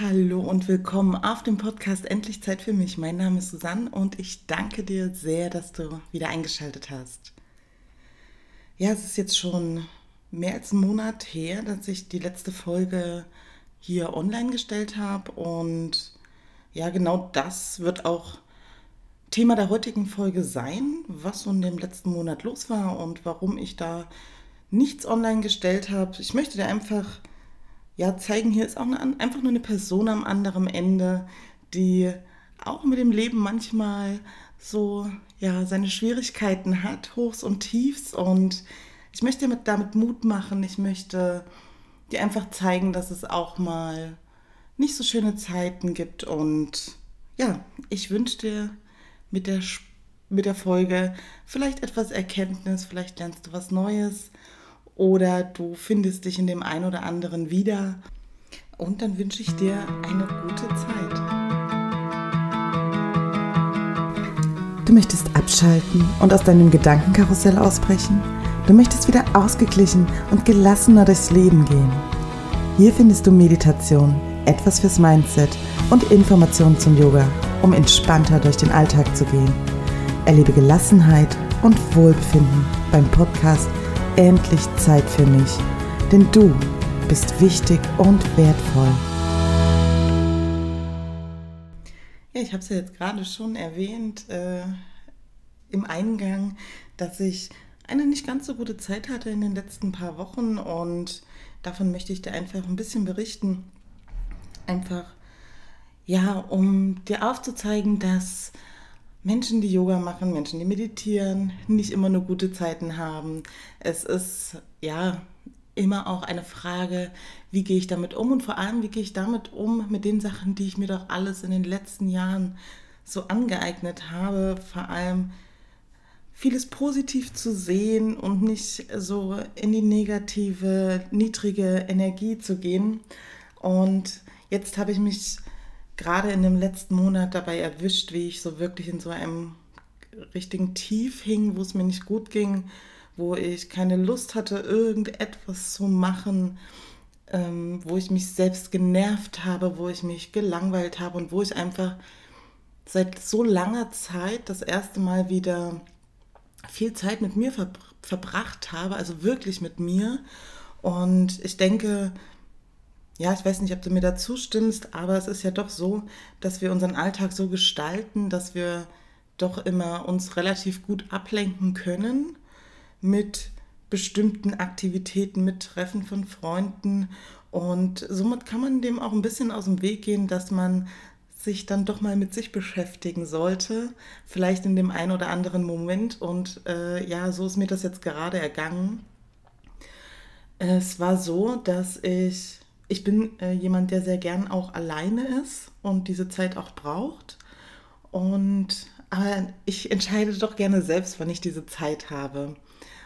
Hallo und willkommen auf dem Podcast Endlich Zeit für mich. Mein Name ist Susanne und ich danke dir sehr, dass du wieder eingeschaltet hast. Ja, es ist jetzt schon mehr als einen Monat her, dass ich die letzte Folge hier online gestellt habe und ja, genau das wird auch Thema der heutigen Folge sein, was so in dem letzten Monat los war und warum ich da nichts online gestellt habe. Ich möchte dir einfach ja, zeigen, hier ist auch eine, einfach nur eine Person am anderen Ende, die auch mit dem Leben manchmal so ja, seine Schwierigkeiten hat, Hochs und Tiefs. Und ich möchte damit, damit Mut machen. Ich möchte dir einfach zeigen, dass es auch mal nicht so schöne Zeiten gibt. Und ja, ich wünsche dir mit der, mit der Folge vielleicht etwas Erkenntnis, vielleicht lernst du was Neues oder du findest dich in dem einen oder anderen wieder. Und dann wünsche ich dir eine gute Zeit. Du möchtest abschalten und aus deinem Gedankenkarussell ausbrechen? Du möchtest wieder ausgeglichen und gelassener durchs Leben gehen? Hier findest du Meditation, etwas fürs Mindset und Informationen zum Yoga, um entspannter durch den Alltag zu gehen. Erlebe Gelassenheit und Wohlbefinden beim Podcast endlich Zeit für mich, denn du bist wichtig und wertvoll. Ja, ich habe es ja jetzt gerade schon erwähnt äh, im Eingang, dass ich eine nicht ganz so gute Zeit hatte in den letzten paar Wochen und davon möchte ich dir einfach ein bisschen berichten. Einfach, ja, um dir aufzuzeigen, dass Menschen, die Yoga machen, Menschen, die meditieren, nicht immer nur gute Zeiten haben. Es ist ja immer auch eine Frage, wie gehe ich damit um und vor allem, wie gehe ich damit um mit den Sachen, die ich mir doch alles in den letzten Jahren so angeeignet habe, vor allem vieles positiv zu sehen und nicht so in die negative, niedrige Energie zu gehen. Und jetzt habe ich mich gerade in dem letzten Monat dabei erwischt, wie ich so wirklich in so einem richtigen Tief hing, wo es mir nicht gut ging, wo ich keine Lust hatte, irgendetwas zu machen, ähm, wo ich mich selbst genervt habe, wo ich mich gelangweilt habe und wo ich einfach seit so langer Zeit das erste Mal wieder viel Zeit mit mir ver verbracht habe, also wirklich mit mir. Und ich denke, ja, ich weiß nicht, ob du mir dazu stimmst, aber es ist ja doch so, dass wir unseren Alltag so gestalten, dass wir doch immer uns relativ gut ablenken können mit bestimmten Aktivitäten, mit Treffen von Freunden. Und somit kann man dem auch ein bisschen aus dem Weg gehen, dass man sich dann doch mal mit sich beschäftigen sollte, vielleicht in dem einen oder anderen Moment. Und äh, ja, so ist mir das jetzt gerade ergangen. Es war so, dass ich ich bin äh, jemand, der sehr gern auch alleine ist und diese Zeit auch braucht. Und aber ich entscheide doch gerne selbst, wann ich diese Zeit habe.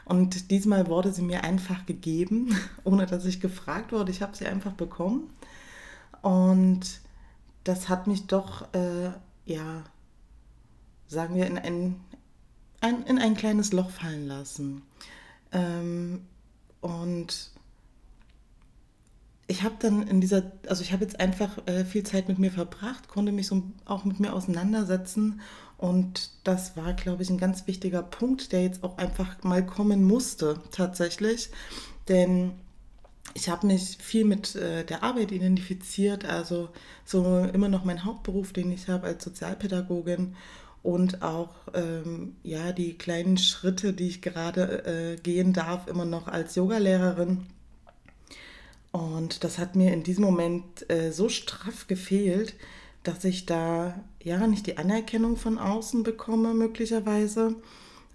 Und diesmal wurde sie mir einfach gegeben, ohne dass ich gefragt wurde. Ich habe sie einfach bekommen. Und das hat mich doch, äh, ja, sagen wir, in ein, ein, in ein kleines Loch fallen lassen. Ähm, und ich habe dann in dieser, also ich habe jetzt einfach äh, viel Zeit mit mir verbracht, konnte mich so auch mit mir auseinandersetzen und das war, glaube ich, ein ganz wichtiger Punkt, der jetzt auch einfach mal kommen musste tatsächlich, denn ich habe mich viel mit äh, der Arbeit identifiziert, also so immer noch mein Hauptberuf, den ich habe als Sozialpädagogin und auch ähm, ja die kleinen Schritte, die ich gerade äh, gehen darf, immer noch als Yogalehrerin und das hat mir in diesem Moment äh, so straff gefehlt, dass ich da ja nicht die Anerkennung von außen bekomme, möglicherweise.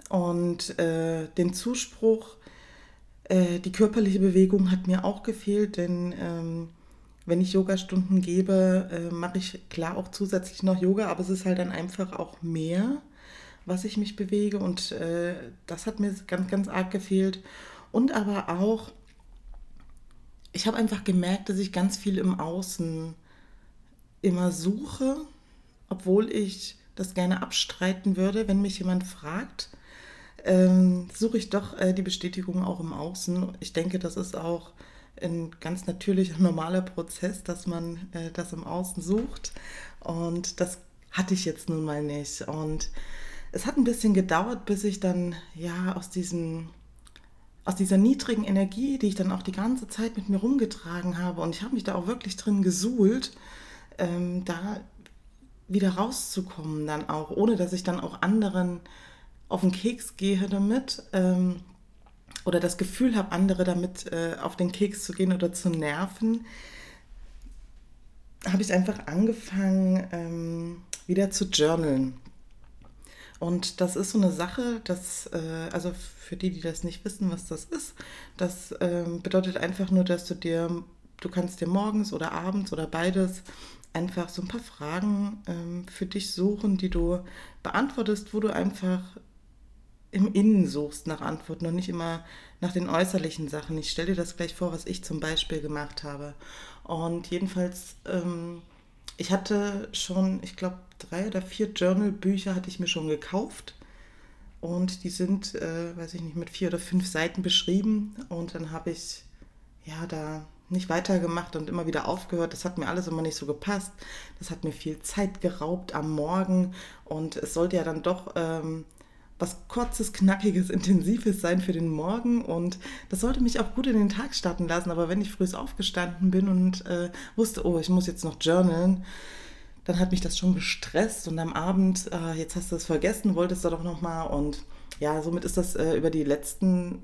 Und äh, den Zuspruch, äh, die körperliche Bewegung hat mir auch gefehlt, denn ähm, wenn ich Yogastunden gebe, äh, mache ich klar auch zusätzlich noch Yoga, aber es ist halt dann einfach auch mehr, was ich mich bewege. Und äh, das hat mir ganz, ganz arg gefehlt. Und aber auch ich habe einfach gemerkt, dass ich ganz viel im Außen immer suche, obwohl ich das gerne abstreiten würde, wenn mich jemand fragt, ähm, suche ich doch äh, die Bestätigung auch im Außen. Ich denke, das ist auch ein ganz natürlicher, normaler Prozess, dass man äh, das im Außen sucht. Und das hatte ich jetzt nun mal nicht. Und es hat ein bisschen gedauert, bis ich dann ja aus diesem aus dieser niedrigen Energie, die ich dann auch die ganze Zeit mit mir rumgetragen habe, und ich habe mich da auch wirklich drin gesuhlt, ähm, da wieder rauszukommen, dann auch, ohne dass ich dann auch anderen auf den Keks gehe damit ähm, oder das Gefühl habe, andere damit äh, auf den Keks zu gehen oder zu nerven, habe ich einfach angefangen, ähm, wieder zu journalen. Und das ist so eine Sache, dass, äh, also für die, die das nicht wissen, was das ist, das ähm, bedeutet einfach nur, dass du dir, du kannst dir morgens oder abends oder beides einfach so ein paar Fragen ähm, für dich suchen, die du beantwortest, wo du einfach im Innen suchst nach Antworten und nicht immer nach den äußerlichen Sachen. Ich stelle dir das gleich vor, was ich zum Beispiel gemacht habe. Und jedenfalls, ähm, ich hatte schon, ich glaube, drei oder vier Journal-Bücher hatte ich mir schon gekauft. Und die sind, äh, weiß ich nicht, mit vier oder fünf Seiten beschrieben. Und dann habe ich ja da nicht weitergemacht und immer wieder aufgehört. Das hat mir alles immer nicht so gepasst. Das hat mir viel Zeit geraubt am Morgen. Und es sollte ja dann doch ähm, was kurzes, knackiges, intensives sein für den Morgen und das sollte mich auch gut in den Tag starten lassen. Aber wenn ich früh aufgestanden bin und äh, wusste, oh, ich muss jetzt noch journalen, dann hat mich das schon gestresst und am Abend, äh, jetzt hast du es vergessen, wolltest du doch noch mal und ja, somit ist das äh, über die letzten,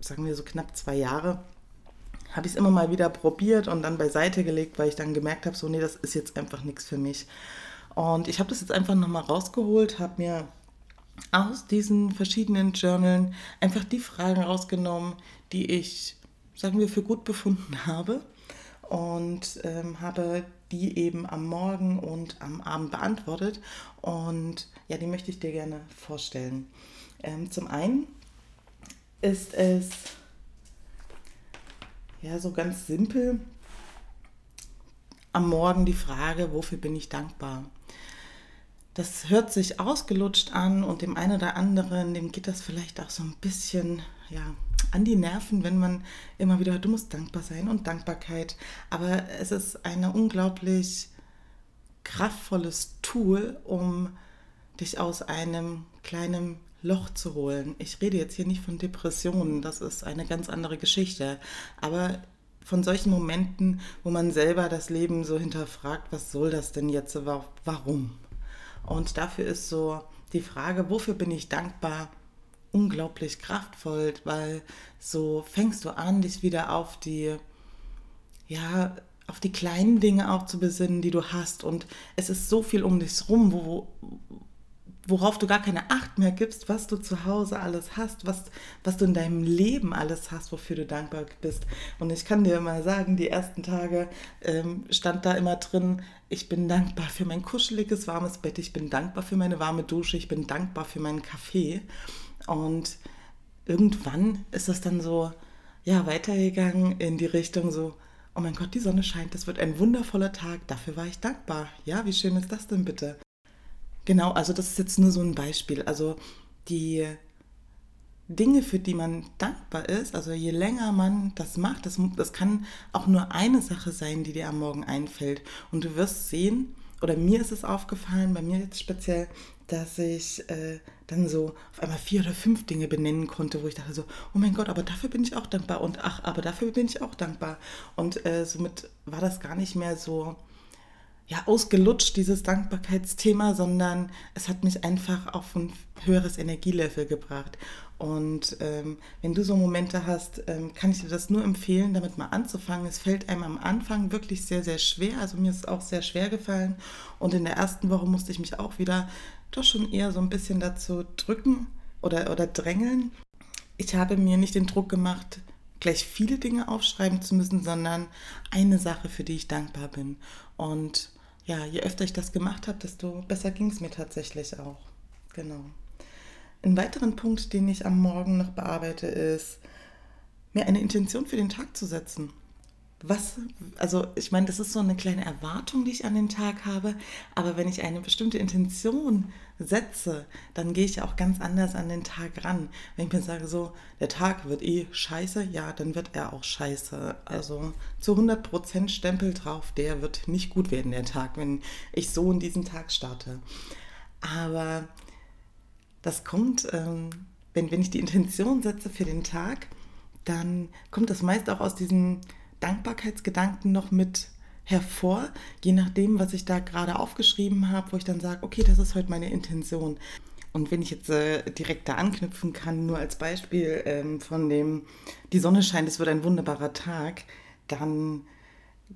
sagen wir so knapp zwei Jahre, habe ich es immer mal wieder probiert und dann beiseite gelegt, weil ich dann gemerkt habe, so nee, das ist jetzt einfach nichts für mich. Und ich habe das jetzt einfach nochmal rausgeholt, habe mir aus diesen verschiedenen Journalen einfach die Fragen rausgenommen, die ich, sagen wir, für gut befunden habe und ähm, habe die eben am Morgen und am Abend beantwortet. Und ja, die möchte ich dir gerne vorstellen. Ähm, zum einen ist es ja so ganz simpel am Morgen die Frage, wofür bin ich dankbar? Das hört sich ausgelutscht an und dem einen oder anderen, dem geht das vielleicht auch so ein bisschen ja, an die Nerven, wenn man immer wieder, du musst dankbar sein und Dankbarkeit. Aber es ist ein unglaublich kraftvolles Tool, um dich aus einem kleinen Loch zu holen. Ich rede jetzt hier nicht von Depressionen, das ist eine ganz andere Geschichte. Aber von solchen Momenten, wo man selber das Leben so hinterfragt, was soll das denn jetzt, warum? Und dafür ist so die Frage, wofür bin ich dankbar, unglaublich kraftvoll, weil so fängst du an, dich wieder auf die, ja, auf die kleinen Dinge auch zu besinnen, die du hast. Und es ist so viel um dich rum, wo, worauf du gar keine Acht mehr gibst, was du zu Hause alles hast, was, was du in deinem Leben alles hast, wofür du dankbar bist. Und ich kann dir mal sagen, die ersten Tage ähm, stand da immer drin, ich bin dankbar für mein kuscheliges, warmes Bett, ich bin dankbar für meine warme Dusche, ich bin dankbar für meinen Kaffee. Und irgendwann ist das dann so, ja, weitergegangen in die Richtung so, oh mein Gott, die Sonne scheint, das wird ein wundervoller Tag, dafür war ich dankbar. Ja, wie schön ist das denn bitte? Genau, also das ist jetzt nur so ein Beispiel. Also die Dinge, für die man dankbar ist, also je länger man das macht, das, das kann auch nur eine Sache sein, die dir am Morgen einfällt. Und du wirst sehen, oder mir ist es aufgefallen, bei mir jetzt speziell, dass ich äh, dann so auf einmal vier oder fünf Dinge benennen konnte, wo ich dachte so, oh mein Gott, aber dafür bin ich auch dankbar und ach, aber dafür bin ich auch dankbar. Und äh, somit war das gar nicht mehr so ja, ausgelutscht, dieses Dankbarkeitsthema, sondern es hat mich einfach auf ein höheres Energielevel gebracht. Und ähm, wenn du so Momente hast, ähm, kann ich dir das nur empfehlen, damit mal anzufangen. Es fällt einem am Anfang wirklich sehr, sehr schwer. Also mir ist es auch sehr schwer gefallen. Und in der ersten Woche musste ich mich auch wieder doch schon eher so ein bisschen dazu drücken oder, oder drängeln. Ich habe mir nicht den Druck gemacht, gleich viele Dinge aufschreiben zu müssen, sondern eine Sache, für die ich dankbar bin. Und ja, je öfter ich das gemacht habe, desto besser ging es mir tatsächlich auch. Genau. Ein weiterer Punkt, den ich am Morgen noch bearbeite, ist, mir eine Intention für den Tag zu setzen. Was, also ich meine, das ist so eine kleine Erwartung, die ich an den Tag habe, aber wenn ich eine bestimmte Intention setze, dann gehe ich auch ganz anders an den Tag ran. Wenn ich mir sage, so, der Tag wird eh scheiße, ja, dann wird er auch scheiße. Also zu 100% Stempel drauf, der wird nicht gut werden, der Tag, wenn ich so in diesen Tag starte. Aber das kommt, ähm, wenn, wenn ich die Intention setze für den Tag, dann kommt das meist auch aus diesen Dankbarkeitsgedanken noch mit hervor, je nachdem, was ich da gerade aufgeschrieben habe, wo ich dann sage, okay, das ist heute meine Intention. Und wenn ich jetzt äh, direkt da anknüpfen kann, nur als Beispiel ähm, von dem, die Sonne scheint, es wird ein wunderbarer Tag, dann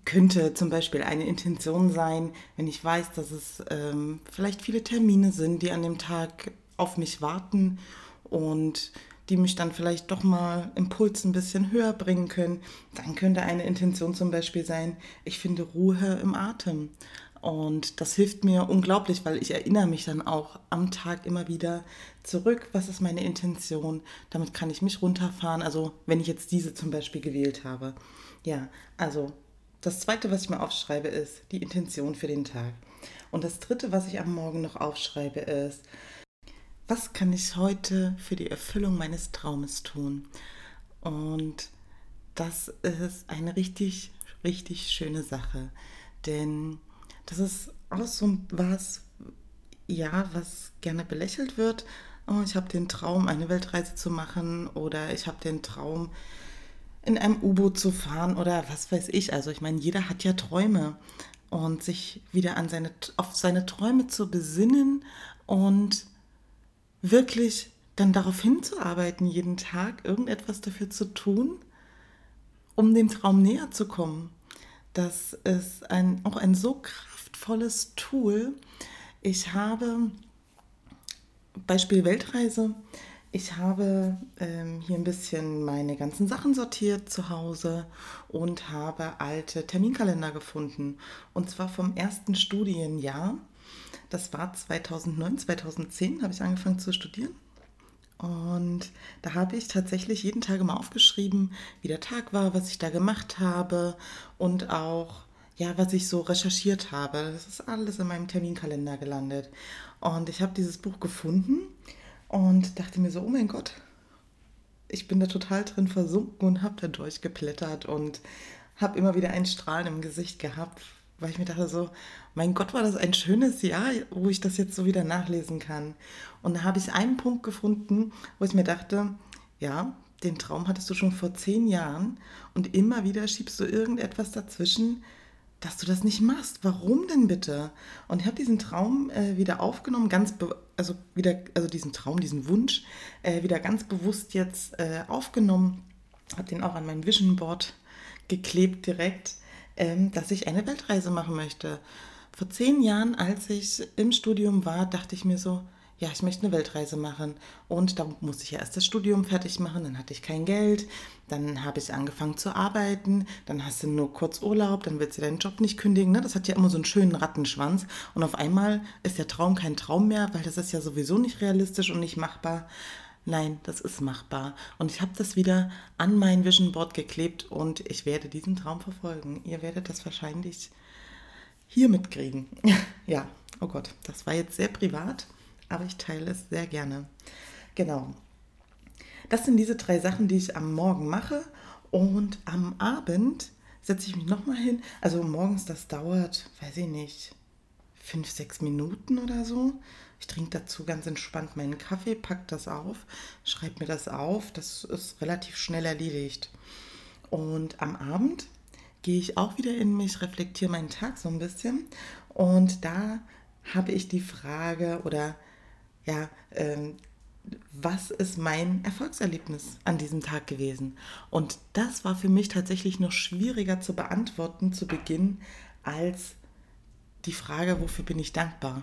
könnte zum Beispiel eine Intention sein, wenn ich weiß, dass es ähm, vielleicht viele Termine sind, die an dem Tag auf mich warten und die mich dann vielleicht doch mal Impuls ein bisschen höher bringen können, dann könnte eine Intention zum Beispiel sein, ich finde Ruhe im Atem. Und das hilft mir unglaublich, weil ich erinnere mich dann auch am Tag immer wieder zurück, was ist meine Intention. Damit kann ich mich runterfahren. Also wenn ich jetzt diese zum Beispiel gewählt habe. Ja, also das Zweite, was ich mir aufschreibe, ist die Intention für den Tag. Und das Dritte, was ich am Morgen noch aufschreibe, ist, was kann ich heute für die Erfüllung meines Traumes tun? Und das ist eine richtig, richtig schöne Sache. Denn das ist auch so was, ja, was gerne belächelt wird. Oh, ich habe den Traum, eine Weltreise zu machen oder ich habe den Traum, in einem U-Boot zu fahren oder was weiß ich. Also ich meine, jeder hat ja Träume und sich wieder an seine, auf seine Träume zu besinnen und wirklich dann darauf hinzuarbeiten, jeden Tag irgendetwas dafür zu tun, um dem Traum näher zu kommen. Das ist ein, auch ein so kraftvolles Tool. Ich habe, Beispiel Weltreise, ich habe ähm, hier ein bisschen meine ganzen Sachen sortiert zu Hause und habe alte Terminkalender gefunden. Und zwar vom ersten Studienjahr. Das war 2009, 2010 habe ich angefangen zu studieren. Und da habe ich tatsächlich jeden Tag immer aufgeschrieben, wie der Tag war, was ich da gemacht habe und auch, ja, was ich so recherchiert habe. Das ist alles in meinem Terminkalender gelandet. Und ich habe dieses Buch gefunden und dachte mir so, oh mein Gott, ich bin da total drin versunken und habe da durchgeblättert und habe immer wieder ein Strahlen im Gesicht gehabt, weil ich mir dachte so, mein Gott, war das ein schönes Jahr, wo ich das jetzt so wieder nachlesen kann. Und da habe ich einen Punkt gefunden, wo ich mir dachte, ja, den Traum hattest du schon vor zehn Jahren und immer wieder schiebst du irgendetwas dazwischen, dass du das nicht machst. Warum denn bitte? Und ich habe diesen Traum äh, wieder aufgenommen, ganz also wieder, also diesen Traum, diesen Wunsch äh, wieder ganz bewusst jetzt äh, aufgenommen, habe den auch an mein Vision Board geklebt direkt ähm, dass ich eine Weltreise machen möchte. Vor zehn Jahren, als ich im Studium war, dachte ich mir so, ja, ich möchte eine Weltreise machen. Und da musste ich ja erst das Studium fertig machen, dann hatte ich kein Geld, dann habe ich angefangen zu arbeiten, dann hast du nur kurz Urlaub, dann willst du deinen Job nicht kündigen. Ne? Das hat ja immer so einen schönen Rattenschwanz. Und auf einmal ist der Traum kein Traum mehr, weil das ist ja sowieso nicht realistisch und nicht machbar. Nein, das ist machbar. Und ich habe das wieder an mein Vision Board geklebt und ich werde diesen Traum verfolgen. Ihr werdet das wahrscheinlich hier mitkriegen. ja, oh Gott, das war jetzt sehr privat, aber ich teile es sehr gerne. Genau. Das sind diese drei Sachen, die ich am Morgen mache. Und am Abend setze ich mich nochmal hin. Also morgens, das dauert, weiß ich nicht, fünf, sechs Minuten oder so. Ich trinke dazu ganz entspannt meinen Kaffee, packe das auf, schreibe mir das auf. Das ist relativ schnell erledigt. Und am Abend gehe ich auch wieder in mich, reflektiere meinen Tag so ein bisschen. Und da habe ich die Frage oder ja, ähm, was ist mein Erfolgserlebnis an diesem Tag gewesen? Und das war für mich tatsächlich noch schwieriger zu beantworten zu Beginn als die Frage, wofür bin ich dankbar?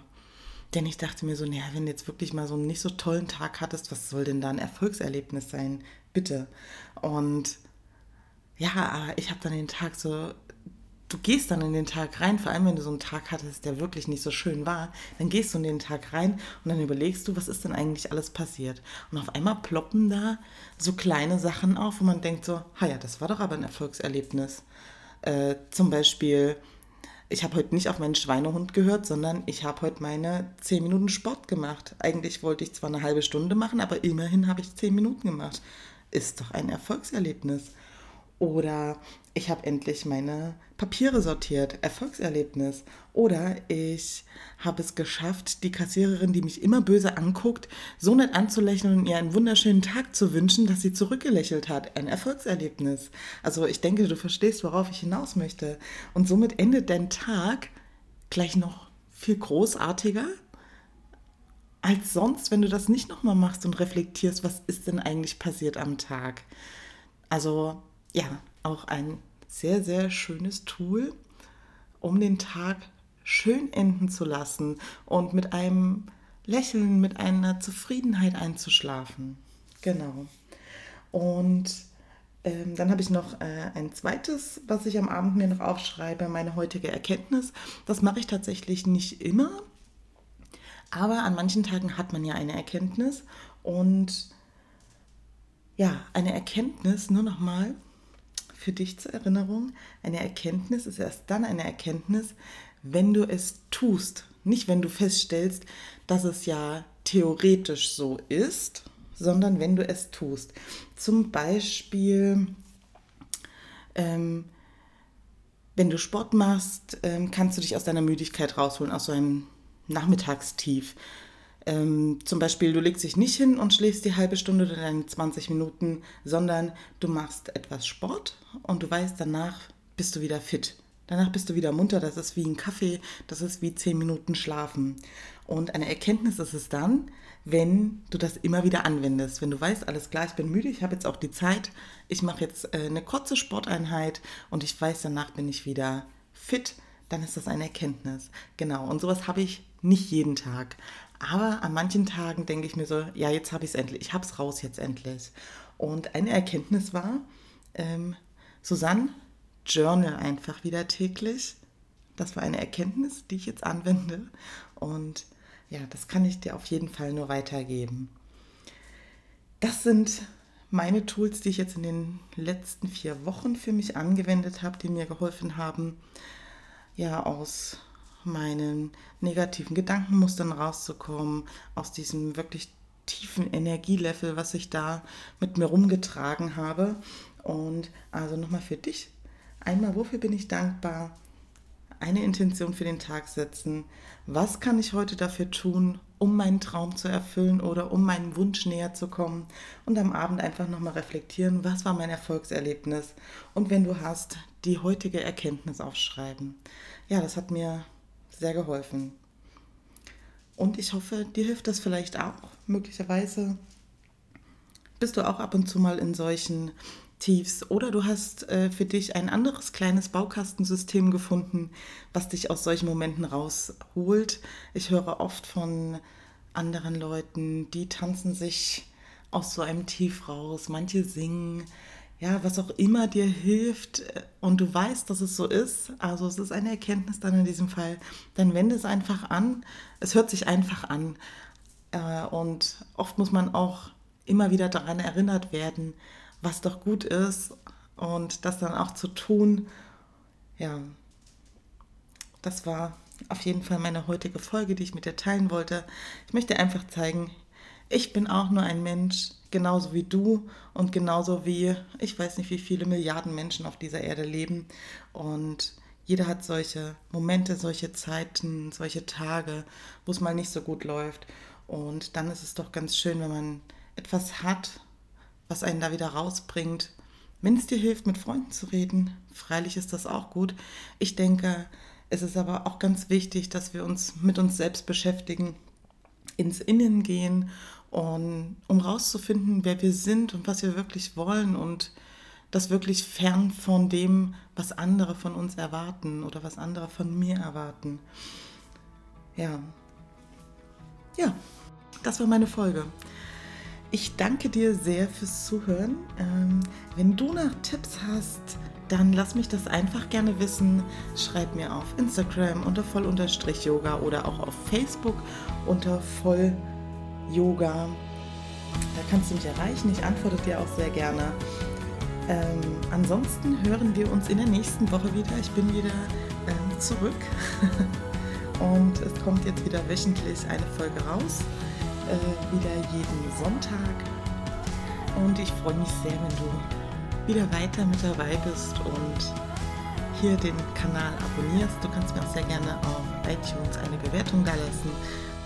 Denn ich dachte mir so, naja, wenn du jetzt wirklich mal so einen nicht so tollen Tag hattest, was soll denn da ein Erfolgserlebnis sein? Bitte. Und ja, ich habe dann den Tag so, du gehst dann in den Tag rein, vor allem wenn du so einen Tag hattest, der wirklich nicht so schön war, dann gehst du in den Tag rein und dann überlegst du, was ist denn eigentlich alles passiert? Und auf einmal ploppen da so kleine Sachen auf, wo man denkt so, ha ja, das war doch aber ein Erfolgserlebnis Äh, zum Beispiel, ich habe heute nicht auf meinen Schweinehund gehört, sondern ich habe heute meine 10 Minuten Sport gemacht. Eigentlich wollte ich zwar eine halbe Stunde machen, aber immerhin habe ich 10 Minuten gemacht. Ist doch ein Erfolgserlebnis. Oder ich habe endlich meine Papiere sortiert, Erfolgserlebnis. Oder ich habe es geschafft, die Kassiererin, die mich immer böse anguckt, so nett anzulächeln und ihr einen wunderschönen Tag zu wünschen, dass sie zurückgelächelt hat. Ein Erfolgserlebnis. Also ich denke, du verstehst, worauf ich hinaus möchte. Und somit endet dein Tag gleich noch viel großartiger als sonst, wenn du das nicht nochmal machst und reflektierst, was ist denn eigentlich passiert am Tag. Also ja, auch ein sehr, sehr schönes Tool, um den Tag schön enden zu lassen und mit einem Lächeln, mit einer Zufriedenheit einzuschlafen. Genau. Und ähm, dann habe ich noch äh, ein zweites, was ich am Abend mir noch aufschreibe, meine heutige Erkenntnis. Das mache ich tatsächlich nicht immer, aber an manchen Tagen hat man ja eine Erkenntnis und ja, eine Erkenntnis, nur nochmal, für dich zur Erinnerung, eine Erkenntnis ist erst dann eine Erkenntnis, wenn du es tust. Nicht, wenn du feststellst, dass es ja theoretisch so ist, sondern wenn du es tust. Zum Beispiel, ähm, wenn du Sport machst, ähm, kannst du dich aus deiner Müdigkeit rausholen, aus so einem Nachmittagstief. Ähm, zum Beispiel, du legst dich nicht hin und schläfst die halbe Stunde oder deine 20 Minuten, sondern du machst etwas Sport und du weißt, danach bist du wieder fit. Danach bist du wieder munter, das ist wie ein Kaffee, das ist wie 10 Minuten Schlafen. Und eine Erkenntnis ist es dann, wenn du das immer wieder anwendest. Wenn du weißt, alles klar, ich bin müde, ich habe jetzt auch die Zeit, ich mache jetzt äh, eine kurze Sporteinheit und ich weiß, danach bin ich wieder fit, dann ist das eine Erkenntnis. Genau, und sowas habe ich nicht jeden Tag. Aber an manchen Tagen denke ich mir so, ja, jetzt habe ich es endlich, ich habe es raus jetzt endlich. Und eine Erkenntnis war, ähm, Susanne, journal einfach wieder täglich. Das war eine Erkenntnis, die ich jetzt anwende. Und ja, das kann ich dir auf jeden Fall nur weitergeben. Das sind meine Tools, die ich jetzt in den letzten vier Wochen für mich angewendet habe, die mir geholfen haben, ja, aus meinen negativen Gedankenmustern rauszukommen, aus diesem wirklich tiefen Energielevel, was ich da mit mir rumgetragen habe. Und also nochmal für dich. Einmal, wofür bin ich dankbar? Eine Intention für den Tag setzen. Was kann ich heute dafür tun, um meinen Traum zu erfüllen oder um meinem Wunsch näher zu kommen? Und am Abend einfach nochmal reflektieren, was war mein Erfolgserlebnis? Und wenn du hast, die heutige Erkenntnis aufschreiben. Ja, das hat mir sehr geholfen. Und ich hoffe, dir hilft das vielleicht auch. Möglicherweise bist du auch ab und zu mal in solchen Tiefs oder du hast äh, für dich ein anderes kleines Baukastensystem gefunden, was dich aus solchen Momenten rausholt. Ich höre oft von anderen Leuten, die tanzen sich aus so einem Tief raus, manche singen, ja, was auch immer dir hilft äh, und du weißt, dass es so ist, also es ist eine Erkenntnis dann in diesem Fall, dann wende es einfach an. Es hört sich einfach an. Äh, und oft muss man auch immer wieder daran erinnert werden, was doch gut ist und das dann auch zu tun. Ja, das war auf jeden Fall meine heutige Folge, die ich mit dir teilen wollte. Ich möchte einfach zeigen, ich bin auch nur ein Mensch, genauso wie du und genauso wie ich weiß nicht, wie viele Milliarden Menschen auf dieser Erde leben. Und jeder hat solche Momente, solche Zeiten, solche Tage, wo es mal nicht so gut läuft. Und dann ist es doch ganz schön, wenn man etwas hat, was einen da wieder rausbringt. Wenn es dir hilft, mit Freunden zu reden, freilich ist das auch gut. Ich denke, es ist aber auch ganz wichtig, dass wir uns mit uns selbst beschäftigen, ins Innen gehen und um rauszufinden, wer wir sind und was wir wirklich wollen und das wirklich fern von dem, was andere von uns erwarten oder was andere von mir erwarten. Ja. Ja, das war meine Folge. Ich danke dir sehr fürs Zuhören. Ähm, wenn du noch Tipps hast, dann lass mich das einfach gerne wissen. Schreib mir auf Instagram unter voll-yoga oder auch auf Facebook unter voll-yoga Yoga. Da kannst du mich erreichen. Ich antworte dir auch sehr gerne. Ähm, ansonsten hören wir uns in der nächsten Woche wieder. Ich bin wieder ähm, zurück und es kommt jetzt wieder wöchentlich eine Folge raus, äh, wieder jeden Sonntag. Und ich freue mich sehr, wenn du wieder weiter mit dabei bist und hier den Kanal abonnierst. Du kannst mir auch sehr gerne auf iTunes eine Bewertung da lassen.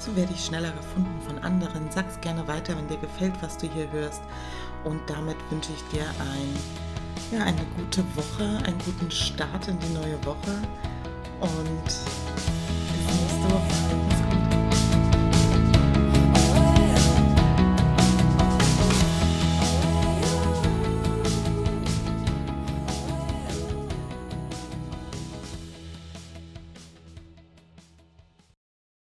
So werde ich schneller gefunden von anderen. Sag's gerne weiter, wenn dir gefällt, was du hier hörst. Und damit wünsche ich dir ein, ja, eine gute Woche, einen guten Start in die neue Woche. Und